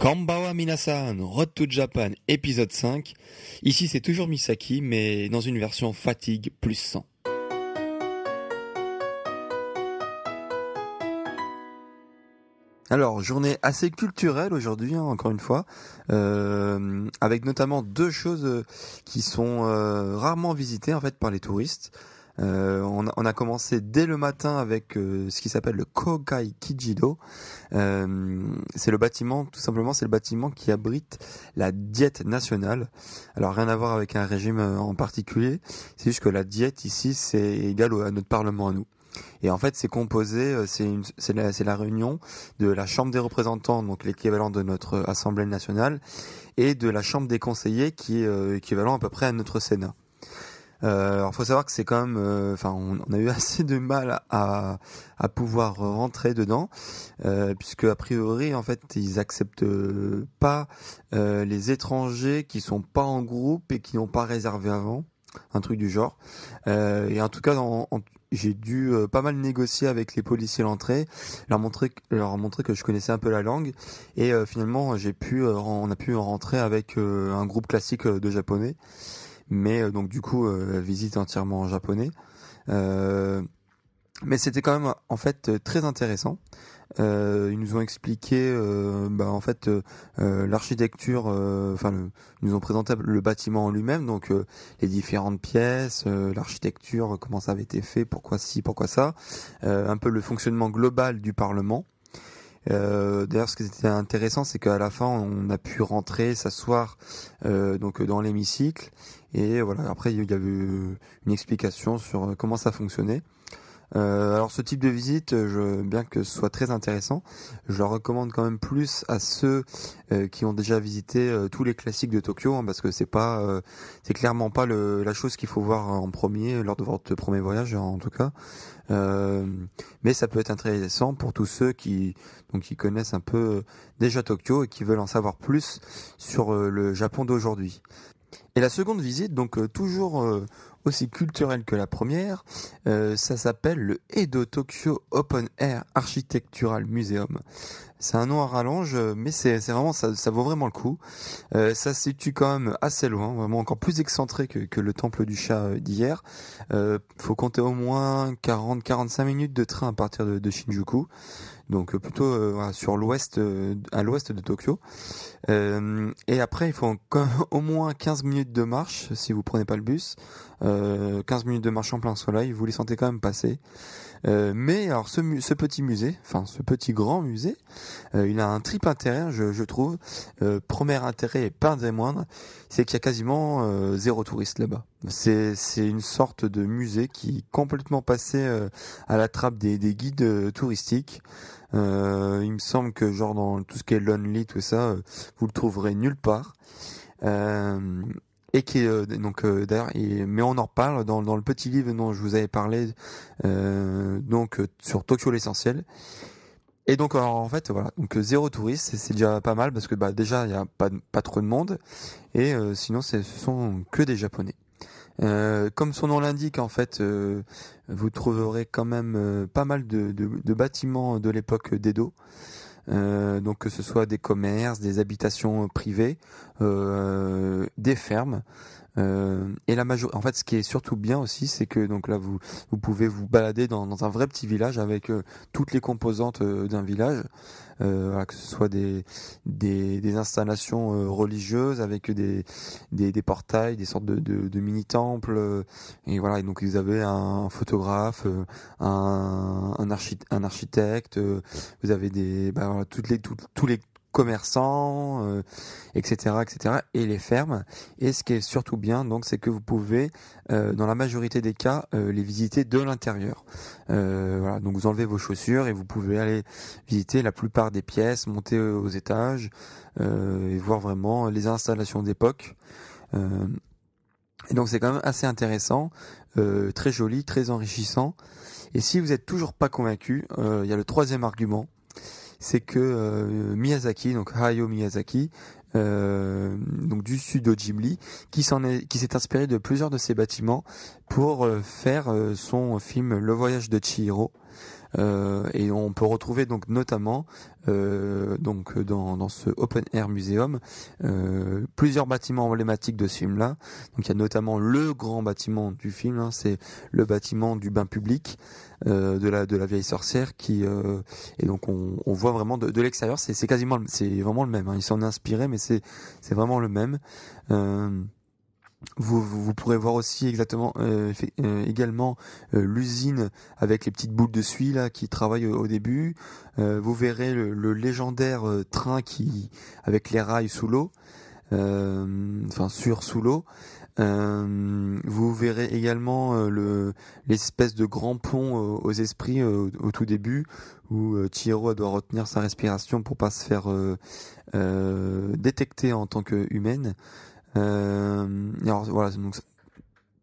Kambawa Minasan, Road to Japan, épisode 5. Ici c'est toujours Misaki, mais dans une version fatigue plus 100. Alors, journée assez culturelle aujourd'hui, hein, encore une fois, euh, avec notamment deux choses euh, qui sont euh, rarement visitées en fait par les touristes. Euh, on, a, on, a commencé dès le matin avec euh, ce qui s'appelle le Kogai Kijido. Euh, c'est le bâtiment, tout simplement, c'est le bâtiment qui abrite la diète nationale. Alors rien à voir avec un régime en particulier, c'est juste que la diète ici, c'est égal à notre parlement à nous. Et en fait, c'est composé, c'est la, la réunion de la Chambre des représentants, donc l'équivalent de notre Assemblée nationale, et de la Chambre des conseillers, qui est équivalent à peu près à notre Sénat. Euh, alors, faut savoir que c'est quand même, euh, enfin, on, on, a eu assez de mal à, à pouvoir rentrer dedans, euh, puisque a priori, en fait, ils acceptent pas euh, les étrangers qui sont pas en groupe et qui n'ont pas réservé avant, un truc du genre. Euh, et en tout cas, j'ai dû euh, pas mal négocier avec les policiers l'entrée, leur montrer, leur montrer que je connaissais un peu la langue, et finalement, j'ai pu, on a pu rentrer avec un groupe classique de japonais mais euh, donc du coup euh, visite entièrement en japonais. Euh, mais c'était quand même en fait très intéressant. Euh, ils nous ont expliqué, euh, bah, en fait, euh, l'architecture. Enfin, ils nous ont présenté le bâtiment en lui-même, donc les différentes pièces, l'architecture, comment ça avait été fait, pourquoi ci, pourquoi ça, un peu le fonctionnement global du Parlement. Euh, D'ailleurs, ce qui était intéressant, c'est qu'à la fin, on a pu rentrer, s'asseoir euh, donc dans l'hémicycle, et voilà. Après, il y avait une explication sur comment ça fonctionnait. Euh, alors ce type de visite, je, bien que ce soit très intéressant, je le recommande quand même plus à ceux euh, qui ont déjà visité euh, tous les classiques de Tokyo, hein, parce que c'est pas, euh, c'est clairement pas le, la chose qu'il faut voir en premier lors de votre premier voyage, en tout cas. mais ça peut être intéressant pour tous ceux qui, donc, qui connaissent un peu déjà Tokyo et qui veulent en savoir plus sur le Japon d'aujourd'hui. Et la seconde visite, donc toujours aussi culturelle que la première. Euh, ça s'appelle le Edo Tokyo Open Air Architectural Museum. C'est un nom à rallonge, mais c'est vraiment ça, ça vaut vraiment le coup. Euh, ça se situe quand même assez loin, vraiment encore plus excentré que, que le temple du chat euh, d'hier. Euh, faut compter au moins 40-45 minutes de train à partir de, de Shinjuku donc euh, plutôt euh, sur l'ouest, euh, à l'ouest de Tokyo. et après, il faut au moins 15 minutes de marche si vous prenez pas le bus. 15 minutes de marche en plein soleil, vous les sentez quand même passer. Euh, mais alors ce, ce, petit musée, enfin ce petit grand musée, euh, il a un triple intérêt, je, je trouve. Euh, premier intérêt et pas des moindres, c'est qu'il y a quasiment euh, zéro touriste là-bas. C'est c'est une sorte de musée qui est complètement passé à la trappe des, des guides touristiques. il me semble que genre dans tout ce qui est lonely, tout ça, vous le trouverez nulle part. Euh, et qui euh, donc euh, d'ailleurs mais on en reparle dans, dans le petit livre dont je vous avais parlé euh, donc sur Tokyo l'essentiel. Et donc en fait voilà. Donc zéro touriste c'est déjà pas mal parce que bah déjà il y a pas pas trop de monde. Et sinon ce sont que des japonais. Comme son nom l'indique, en fait, vous trouverez quand même pas mal de, de, de bâtiments de l'époque d'Edo. Euh, donc que ce soit des commerces, des habitations privées, euh, des fermes. Euh, et la majorité, en fait, ce qui est surtout bien aussi, c'est que donc là, vous vous pouvez vous balader dans, dans un vrai petit village avec euh, toutes les composantes euh, d'un village, voilà, que ce soit des des, des installations religieuses avec des, des, des portails, des sortes de, de, de mini temples, et voilà. Et donc vous avez un photographe, un un, archi un architecte, vous avez des bah, toutes les tous les commerçants, etc., etc., et les fermes. Et ce qui est surtout bien, donc, c'est que vous pouvez, dans la majorité des cas, les visiter de l'intérieur. voilà, donc vous enlevez vos chaussures et vous pouvez aller visiter la plupart des pièces, monter aux étages et voir vraiment les installations d'époque. et donc c'est quand même assez intéressant, très joli, très enrichissant. Et si vous êtes toujours pas convaincu, il y a le troisième argument c'est que euh, Miyazaki, donc Hayao Miyazaki, euh, donc du studio Ghibli, qui s'en est, qui s'est inspiré de plusieurs de ses bâtiments pour euh, faire son film Le Voyage de Chihiro. Euh, et on peut retrouver donc notamment euh, donc dans, dans ce Open Air Museum euh, plusieurs bâtiments emblématiques de ce film-là. Donc il y a notamment le grand bâtiment du film, hein, c'est le bâtiment du bain public de la de la vieille sorcière qui et donc on, on voit vraiment de, de l'extérieur c'est quasiment c'est vraiment le même. Hein. Ils s'en inspiré mais c'est c'est vraiment le même. Vous, vous, pourrez voir aussi exactement euh, euh, également euh, l'usine avec les petites boules de suie là qui travaillent au, début. vous verrez le, légendaire train qui avec les rails sous l'eau, enfin sur sous l'eau. vous verrez également le l'espèce de grand pont aux esprits au, tout début où Chihiro doit retenir sa respiration pour pas se faire détecter en tant que humaine. Euh, alors voilà, donc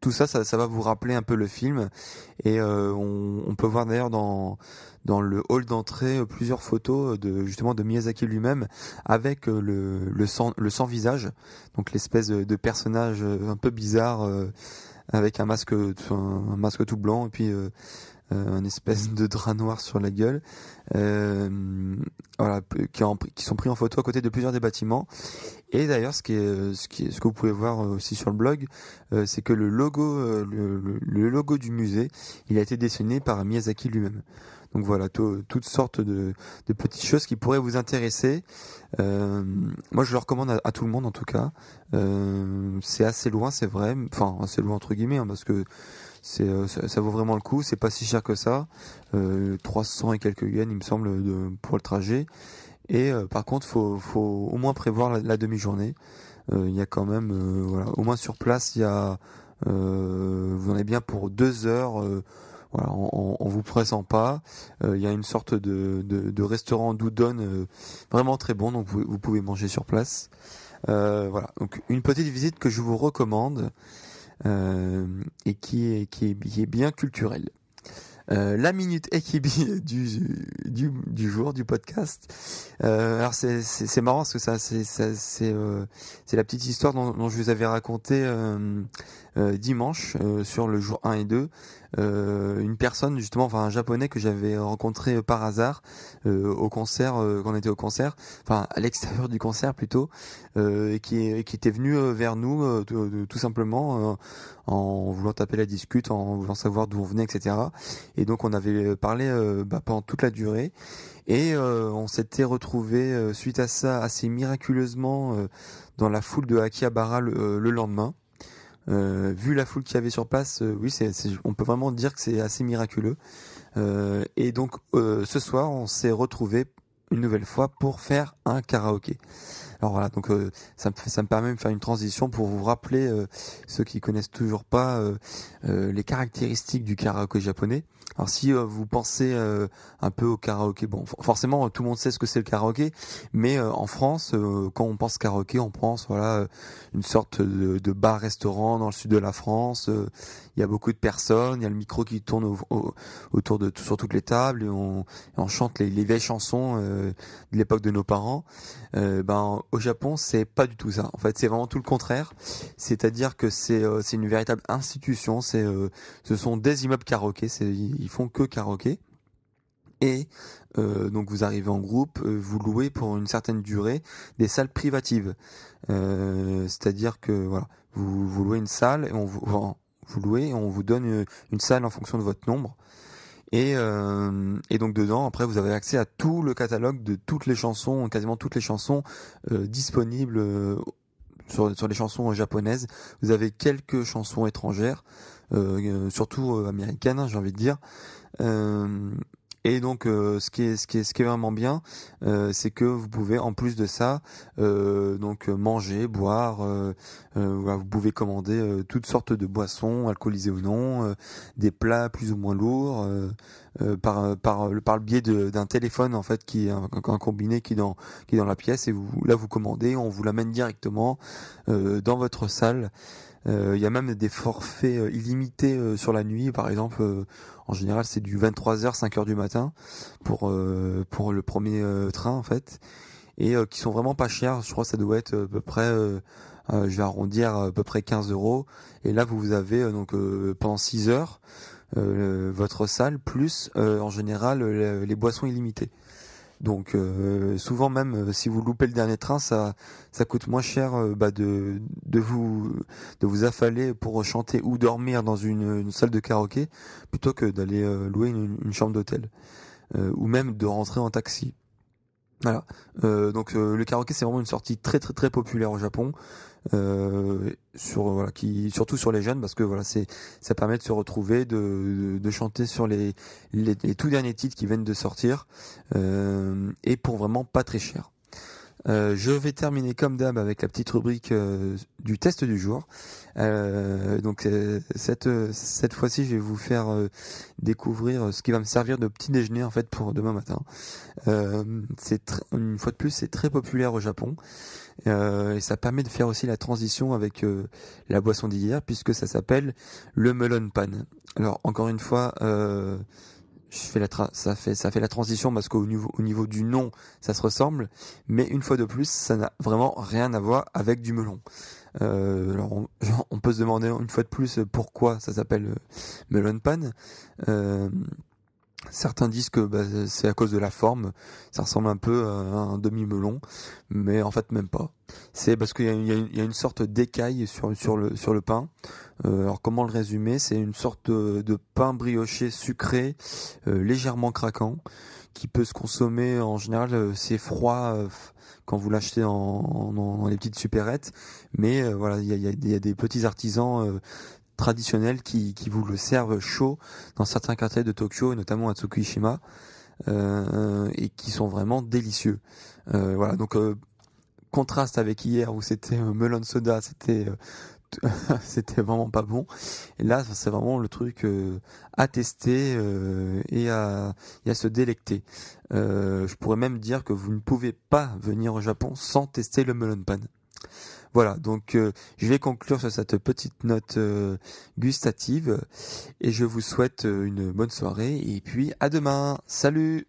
tout ça, ça, ça, va vous rappeler un peu le film. Et euh, on, on, peut voir d'ailleurs dans dans le hall d'entrée euh, plusieurs photos de justement de Miyazaki lui-même avec euh, le le sans le sans visage, donc l'espèce de, personnage un peu bizarre avec un masque un masque tout blanc et puis euh, un espèce de drap noir sur la gueule, euh, voilà, qui, qui, sont pris en photo à côté de plusieurs des bâtiments. Et d'ailleurs, ce qui est, ce qui est, ce que vous pouvez voir aussi sur le blog, euh, c'est que le logo, le, logo du musée, il a été dessiné par Miyazaki lui-même. Donc voilà, toutes sortes de, de, petites choses qui pourraient vous intéresser. Euh, moi, je le recommande à, tout le monde en tout cas. Euh, c'est assez loin, c'est vrai. Enfin, assez loin entre guillemets, hein, parce que c'est euh, ça, vaut vraiment le coup. C'est pas si cher que ça, euh, 300 et quelques yens, il me semble, de, pour le trajet. Et euh, par contre, faut, faut au moins prévoir la, demi-journée. Euh, il y a quand même, voilà, au moins sur place, il y a, vous en avez bien pour deux heures. voilà, en, en, vous pressant pas. Il y a une sorte de, de, de restaurant d'Udon vraiment très bon, donc vous, vous, pouvez manger sur place. voilà, donc une petite visite que je vous recommande. Euh, et qui est, qui est, bien culturel. Euh, la minute Ekibi du, du, du jour du podcast. Euh, alors c'est c'est marrant parce que ça c'est c'est c'est la petite histoire dont, je vous avais raconté dimanche sur le jour 1 et 2 euh, une personne justement, enfin un japonais que j'avais rencontré par hasard euh, au concert, euh, quand on était au concert, enfin à l'extérieur du concert plutôt, et qui, qui était venu vers nous tout simplement en voulant taper la discute, en voulant savoir d'où on venait, etc. Et donc on avait parlé bah, pendant toute la durée. Et on s'était retrouvé suite à ça assez miraculeusement dans la foule de Akihabara le lendemain. Euh, vu la foule qu'il y avait sur place, euh, oui, c'est, on peut vraiment dire que c'est assez miraculeux. Euh, et donc ce soir, on s'est retrouvé une nouvelle fois pour faire un karaoké. Alors voilà, donc ça, me, ça me permet de faire une transition pour vous rappeler ceux qui connaissent toujours pas les caractéristiques du karaoké japonais. Alors si euh, vous pensez euh, un peu au karaoké, bon forcément tout le monde sait ce que c'est le karaoké, mais euh, en France quand on pense karaoké, on pense voilà une sorte de, de bar-restaurant dans le sud de la France. Il y a beaucoup de personnes, il y a le micro qui tourne autour de sur toutes les tables et on, on chante les, les, vieilles chansons de l'époque de nos parents. ben au Japon c'est pas du tout ça. En fait c'est vraiment tout le contraire. C'est-à-dire que c'est c'est une véritable institution. C'est ce sont des immeubles karaoké. Ils font que karaoké. Et euh, donc vous arrivez en groupe, euh, vous louez pour une certaine durée des salles privatives. Euh, c'est-à-dire que voilà, vous, louez une salle et on vous donne une, salle en fonction de votre nombre. Et, et donc dedans, après, vous avez accès à tout le catalogue de toutes les chansons, quasiment toutes les chansons disponibles sur, sur les chansons japonaises. Vous avez quelques chansons étrangères. Euh, surtout euh, américaine, hein, j'ai envie de dire. Euh, Et donc, euh, ce qui est ce qui est ce qui est vraiment bien, euh, c'est que vous pouvez en plus de ça, euh, donc manger, boire. vous pouvez commander toutes sortes de boissons, alcoolisées ou non, des plats plus ou moins lourds, par par le par le biais d'un téléphone en fait qui est un, un, combiné qui est dans qui est dans la pièce et vous là vous commandez, on vous l'amène directement dans votre salle. Il y a même des forfaits illimités sur la nuit, par exemple en général, c'est du 23h, 5h du matin pour euh, pour le premier euh, train en fait, et euh, qui sont vraiment pas chers. Je crois que ça doit être à peu près, je vais arrondir à peu près 15 euros. Et là, vous avez donc pendant 6 heures votre salle plus en général les boissons illimitées. Donc euh, souvent même euh, si vous loupez le dernier train, ça ça coûte moins cher euh, bah, de de vous de vous affaler pour chanter ou dormir dans une, salle de karaoké plutôt que d'aller louer une, chambre d'hôtel ou même de rentrer en taxi. Voilà. donc le karaoké c'est vraiment une sortie très très très populaire au Japon euh, sur voilà qui surtout sur les jeunes parce que voilà c'est ça permet de se retrouver de, de, chanter sur les, les, tout derniers titres qui viennent de sortir euh, et pour vraiment pas très cher. Euh, je vais terminer comme d'hab avec la petite rubrique euh, du test du jour. Euh, donc euh, cette cette fois-ci, je vais vous faire découvrir ce qui va me servir de petit déjeuner en fait pour demain matin. c'est une fois de plus, c'est très populaire au Japon. Et ça permet de faire aussi la transition avec la boisson d'hier puisque ça s'appelle le melon pan. Alors encore une fois, euh, ça fait la transition parce qu'au niveau au niveau du nom ça se ressemble, mais une fois de plus ça n'a vraiment rien à voir avec du melon. Euh, alors on, peut se demander une fois de plus pourquoi ça s'appelle melon pan. Euh, Certains disent que bah, c'est à cause de la forme, ça ressemble un peu à un demi-melon, mais en fait même pas. C'est parce qu'il y, a une sorte d'écaille sur, le, pain. Euh, alors comment le résumer? C'est une sorte de, pain brioché sucré, euh, légèrement craquant, qui peut se consommer en général, euh, c'est froid quand vous l'achetez dans, dans, les petites supérettes, mais voilà, il y a, des petits artisans traditionnels qui, qui vous le servent chaud dans certains quartiers de Tokyo, et notamment à Tsukushima, euh, et qui sont vraiment délicieux. Euh, voilà, donc euh, contraste avec hier où c'était melon soda, c'était c'était vraiment pas bon. Et là, c'est vraiment le truc à tester et, à, et à se délecter. je pourrais même dire que vous ne pouvez pas venir au Japon sans tester le melon pan. Voilà, donc euh, je vais conclure sur cette petite note euh, gustative et je vous souhaite euh, une bonne soirée et puis à demain. Salut